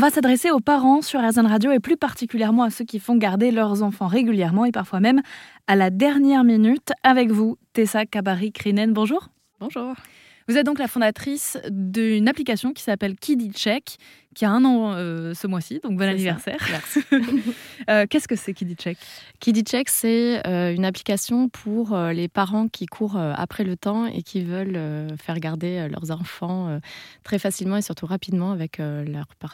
va s'adresser aux parents sur RZN Radio et plus particulièrement à ceux qui font garder leurs enfants régulièrement et parfois même à la dernière minute. Avec vous, Tessa Kabari-Krinen, bonjour. Bonjour. Vous êtes donc la fondatrice d'une application qui s'appelle Kiddy Check, qui a un an euh, ce mois-ci, donc bon anniversaire. Merci. Euh, qu'est-ce que c'est Kiddy Check? Kiddy Check, c'est euh, une application pour les parents qui courent après le temps et qui veulent faire garder leurs enfants très facilement et surtout rapidement avec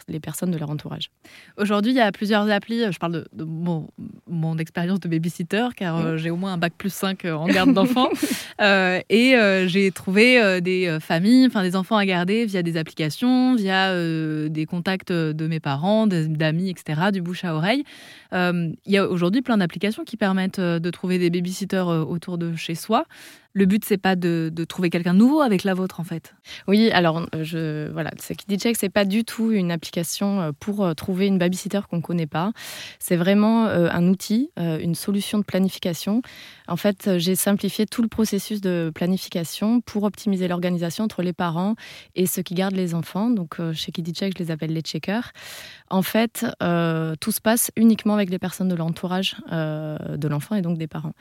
les personnes de leur entourage. Aujourd'hui, il y a plusieurs applis. Je parle de, mon, expérience de babysitter, car j'ai au moins un bac plus 5 en garde d'enfants. et j'ai trouvé des familles, enfin des enfants à garder via des applications, via des contacts de mes parents, d'amis, etc., du bouche à oreille. Euh, il y a aujourd'hui plein d'applications qui permettent euh, de trouver des babysitters euh, autour de chez soi. Le but, c'est pas de, trouver quelqu'un de nouveau avec la vôtre, en fait. Oui, alors je voilà, Kiddy Check, c'est pas du tout une application pour trouver une babysitter qu'on connaît pas. C'est vraiment un outil, une solution de planification. En fait, j'ai simplifié tout le processus de planification pour optimiser l'organisation entre les parents et ceux qui gardent les enfants. Donc, chez Kiddy Check, je les appelle les checkers. En fait, tout se passe uniquement avec les personnes de l'entourage euh, de l'enfant et donc des parents.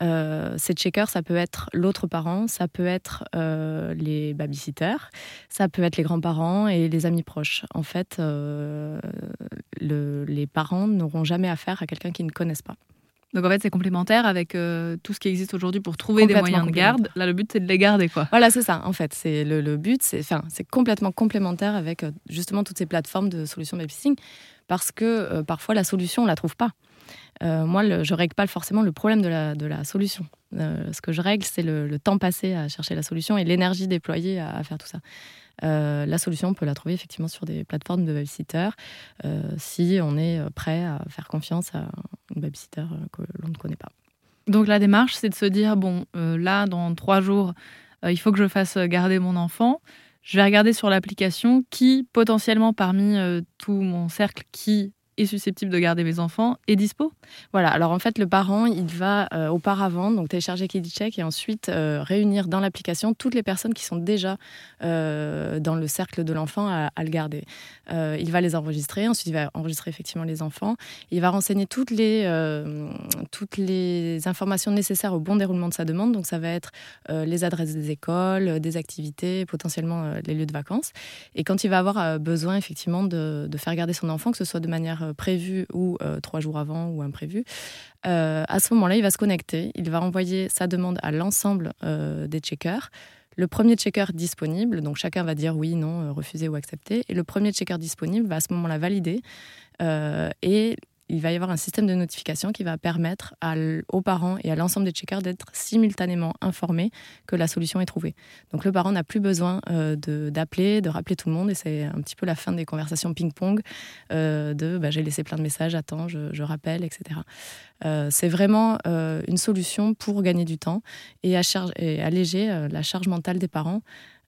Euh, ces checkers, ça peut être l'autre parent, ça peut être euh, les babysitters, ça peut être les grands-parents et les amis proches. En fait, le, les parents n'auront jamais affaire à quelqu'un qu'ils ne connaissent pas. Donc en fait, c'est complémentaire avec tout ce qui existe aujourd'hui pour trouver des moyens de garde. Là, le but, c'est de les garder, quoi. Voilà, c'est ça. En fait, c'est le, le, but, c'est enfin, c'est complètement complémentaire avec justement toutes ces plateformes de solutions babysitting parce que euh, parfois la solution, on ne la trouve pas. Euh, moi, je ne règle pas forcément le problème de la, de la solution. Euh, ce que je règle, c'est le, temps passé à chercher la solution et l'énergie déployée à, faire tout ça. la solution, on peut la trouver effectivement sur des plateformes de babysitter si on est prêt à faire confiance à babysitter que l'on ne connaît pas. Donc la démarche, c'est de se dire, bon, là, dans trois jours, il faut que je fasse garder mon enfant je vais regarder sur l'application qui, potentiellement parmi euh, tout mon cercle qui est susceptible de garder mes enfants est dispo Voilà, alors en fait, le parent, il va euh, auparavant donc télécharger KidiCheck et ensuite euh, réunir dans l'application toutes les personnes qui sont déjà euh, dans le cercle de l'enfant à, le garder. il va les enregistrer, ensuite il va enregistrer effectivement les enfants. Il va renseigner toutes les, toutes les informations nécessaires au bon déroulement de sa demande. Donc ça va être les adresses des écoles, des activités, potentiellement les lieux de vacances. Et quand il va avoir besoin effectivement de faire garder son enfant, que ce soit de manière euh, prévu ou euh, trois jours avant ou imprévu. Euh, à ce moment-là, il va se connecter, il va envoyer sa demande à l'ensemble des checkers. Le premier checker disponible, donc chacun va dire oui, non, refuser ou accepter, et le premier checker disponible va à ce moment-là valider il va y avoir un système de notification qui va permettre aux parents et à l'ensemble des checkers d'être simultanément informés que la solution est trouvée. Donc le parent n'a plus besoin euh, d'appeler, de, rappeler tout le monde, et c'est un petit peu la fin des conversations ping-pong euh, de bah, j'ai laissé plein de messages, attends, je, rappelle, etc. Euh, c'est vraiment une solution pour gagner du temps et, alléger la charge mentale des parents.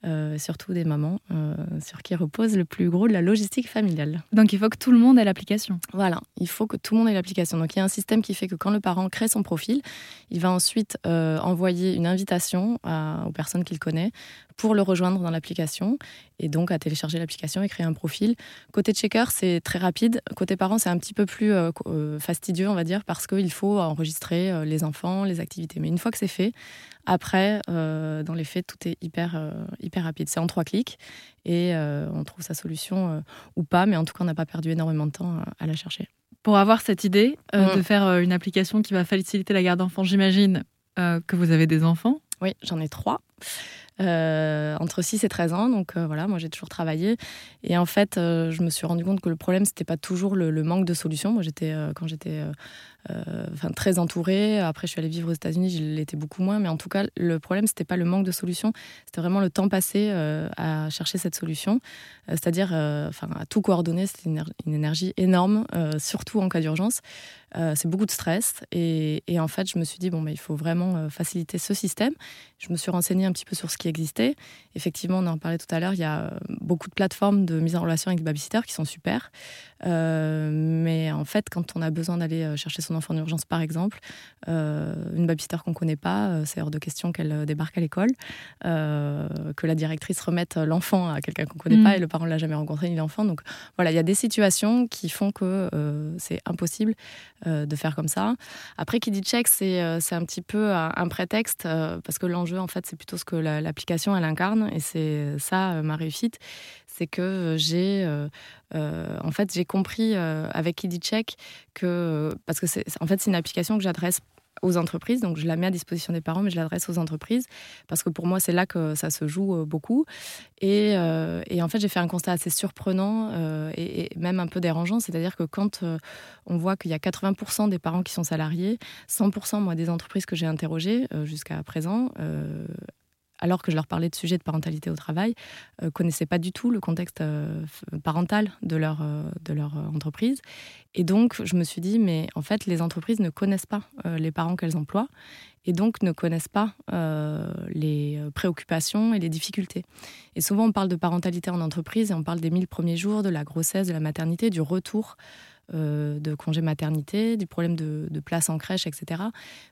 Euh, surtout des mamans, euh, sur qui repose le plus gros de la logistique familiale. Donc il faut que tout le monde ait l'application. Voilà, il faut que tout le monde ait l'application. Donc il y a un système qui fait que quand le parent crée son profil, il va ensuite euh, envoyer une invitation aux personnes qu'il connaît pour le rejoindre dans l'application et donc à télécharger l'application et créer un profil. Côté checker, c'est très rapide. Côté parent, c'est un petit peu plus fastidieux, on va dire, parce qu'il faut enregistrer les enfants, les activités. Mais une fois que c'est fait, après, dans les faits, tout est hyper, hyper rapide. C'est en trois clics et euh, on trouve sa solution ou pas, mais en tout cas, on n'a pas perdu énormément de temps à la chercher. Pour avoir cette idée mm. de faire une application qui va faciliter la garde d'enfants, j'imagine que vous avez des enfants? Oui, j'en ai trois. Entre 6 et 13 ans. Donc voilà, moi j'ai toujours travaillé. Et en fait, je me suis rendu compte que le problème, c'était pas toujours le, manque de solutions. Moi, j'étais, quand j'étais euh, enfin très entourée. Après, je suis allée vivre aux États-Unis, je l'étais beaucoup moins. Mais en tout cas, le problème, c'était pas le manque de solutions, c'était vraiment le temps passé euh, à chercher cette solution. Euh, c'est-à-dire, enfin, à tout coordonner, c'était une, énergie énorme, surtout en cas d'urgence. c'est beaucoup de stress. Et, en fait, je me suis dit, bon, mais il faut vraiment faciliter ce système. Je me suis renseignée un petit peu sur ce qui existait. effectivement, on en parlait tout à l'heure, il y a beaucoup de plateformes de mise en relation avec des babysitters qui sont super. mais en fait, quand on a besoin d'aller chercher son enfant en urgence, par exemple, une babysitter qu'on ne connaît pas, c'est hors de question qu'elle débarque à l'école, que la directrice remette l'enfant à quelqu'un qu'on ne connaît mm. pas et le parent ne l'a jamais rencontré ni l'enfant. Donc voilà, il y a des situations qui font que c'est impossible de faire comme ça. Après, qui dit check, c'est un petit peu un prétexte parce que l'enjeu, en fait, c'est plutôt que l'application, elle incarne. Et c'est ça, euh, ma réussite. C'est que j'ai, euh, euh, en fait, j'ai compris avec KidiCheck que, parce que c'est, en fait, c'est une application que j'adresse aux entreprises. Donc, je la mets à disposition des parents, mais je l'adresse aux entreprises parce que pour moi, c'est là que ça se joue beaucoup. Et, et en fait, j'ai fait un constat assez surprenant et, et, même un peu dérangeant. C'est-à-dire que quand on voit qu'il y a 80% des parents qui sont salariés, 100% moi des entreprises que j'ai interrogées jusqu'à présent alors que je leur parlais de sujets de parentalité au travail, euh, connaissaient pas du tout le contexte euh, parental de leur, euh, de leur entreprise. Et donc, je me suis dit, mais en fait, les entreprises ne connaissent pas les parents qu'elles emploient et donc ne connaissent pas les préoccupations et les difficultés. Et souvent, on parle de parentalité en entreprise et on parle des mille premiers jours, de la grossesse, de la maternité, du retour euh, de congé maternité, du problème de, place en crèche, etc.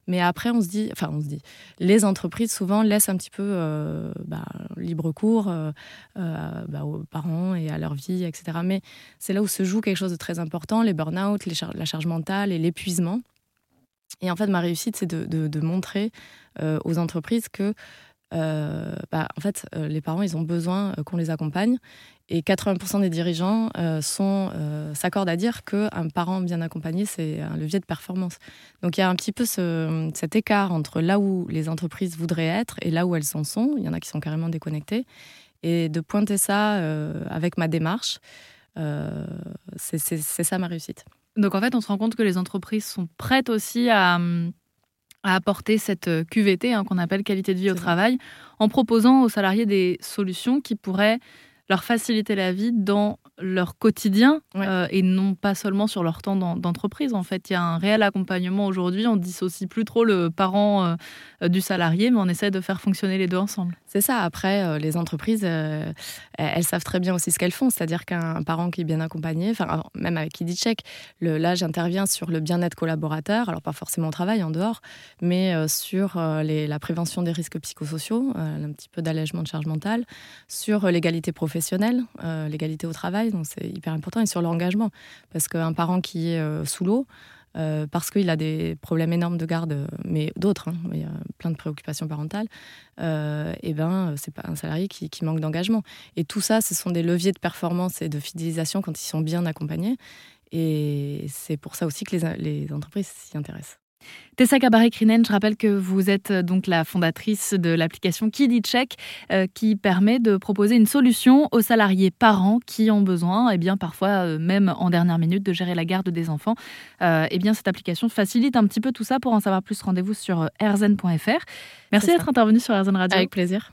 Mais après, on se dit, enfin, on se dit, les entreprises souvent laissent un petit peu euh, bah, libre cours euh, bah, aux parents et à leur vie, etc. Mais c'est là où se joue quelque chose de très important, les burn-out, la charge mentale et l'épuisement. Et en fait, ma réussite, c'est de, montrer aux entreprises que bah, en fait, les parents, ils ont besoin qu'on les accompagne et 80% des dirigeants euh, euh, s'accordent à dire qu'un parent bien accompagné, c'est un levier de performance. Donc il y a un petit peu ce, cet écart entre là où les entreprises voudraient être et là où elles en sont. Il y en a qui sont carrément déconnectés. Et de pointer ça euh, avec ma démarche, c'est ça ma réussite. Donc en fait, on se rend compte que les entreprises sont prêtes aussi à, à apporter cette QVT hein, qu'on appelle qualité de vie au travail, en proposant aux salariés des solutions qui pourraient leur faciliter la vie dans leur quotidien euh, et non pas seulement sur leur temps d'entreprise. En fait, il y a un réel accompagnement aujourd'hui. On dissocie plus trop le parent euh, euh, du salarié, mais on essaie de faire fonctionner les deux ensemble. C'est ça. Après, les entreprises, elles savent très bien aussi ce qu'elles font. C'est-à-dire qu'un parent qui est bien accompagné, enfin, même avec KidiCheck, le, là, j'interviens sur le bien-être collaborateur, alors pas forcément au travail, en dehors, mais sur la prévention des risques psychosociaux, un petit peu d'allègement de charge mentale, sur l'égalité professionnelle euh, l'égalité au travail, donc c'est hyper important, et sur l'engagement. Parce qu'un parent qui est euh, sous l'eau, euh, parce qu'il a des problèmes énormes de garde, mais d'autres, hein, il y a plein de préoccupations parentales, et eh ben c'est pas un salarié qui, manque d'engagement. Et tout ça, ce sont des leviers de performance et de fidélisation quand ils sont bien accompagnés. Et c'est pour ça aussi que les, les entreprises s'y intéressent. Tessa Cabaret-Crinen, je rappelle que vous êtes euh, donc la fondatrice de l'application KidiCheck euh, qui permet de proposer une solution aux salariés parents qui ont besoin, et eh bien parfois euh, même en dernière minute, de gérer la garde des enfants. et eh bien cette application facilite un petit peu tout ça. Pour en savoir plus, rendez-vous sur rzn.fr. Merci d'être intervenu sur RZN Radio. Avec plaisir.